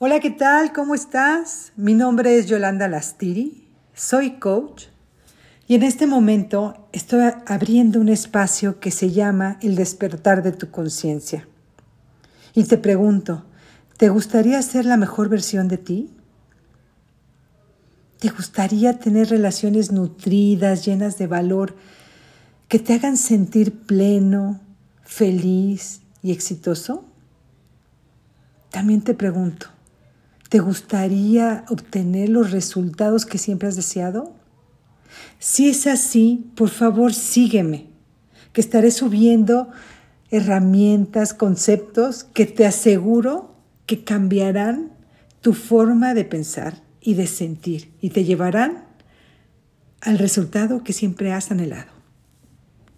Hola, ¿qué tal? ¿Cómo estás? Mi nombre es Yolanda Lastiri, soy coach y en este momento estoy abriendo un espacio que se llama el despertar de tu conciencia. Y te pregunto, ¿te gustaría ser la mejor versión de ti? ¿Te gustaría tener relaciones nutridas, llenas de valor, que te hagan sentir pleno, feliz y exitoso? También te pregunto, ¿Te gustaría obtener los resultados que siempre has deseado? Si es así, por favor sígueme, que estaré subiendo herramientas, conceptos que te aseguro que cambiarán tu forma de pensar y de sentir y te llevarán al resultado que siempre has anhelado.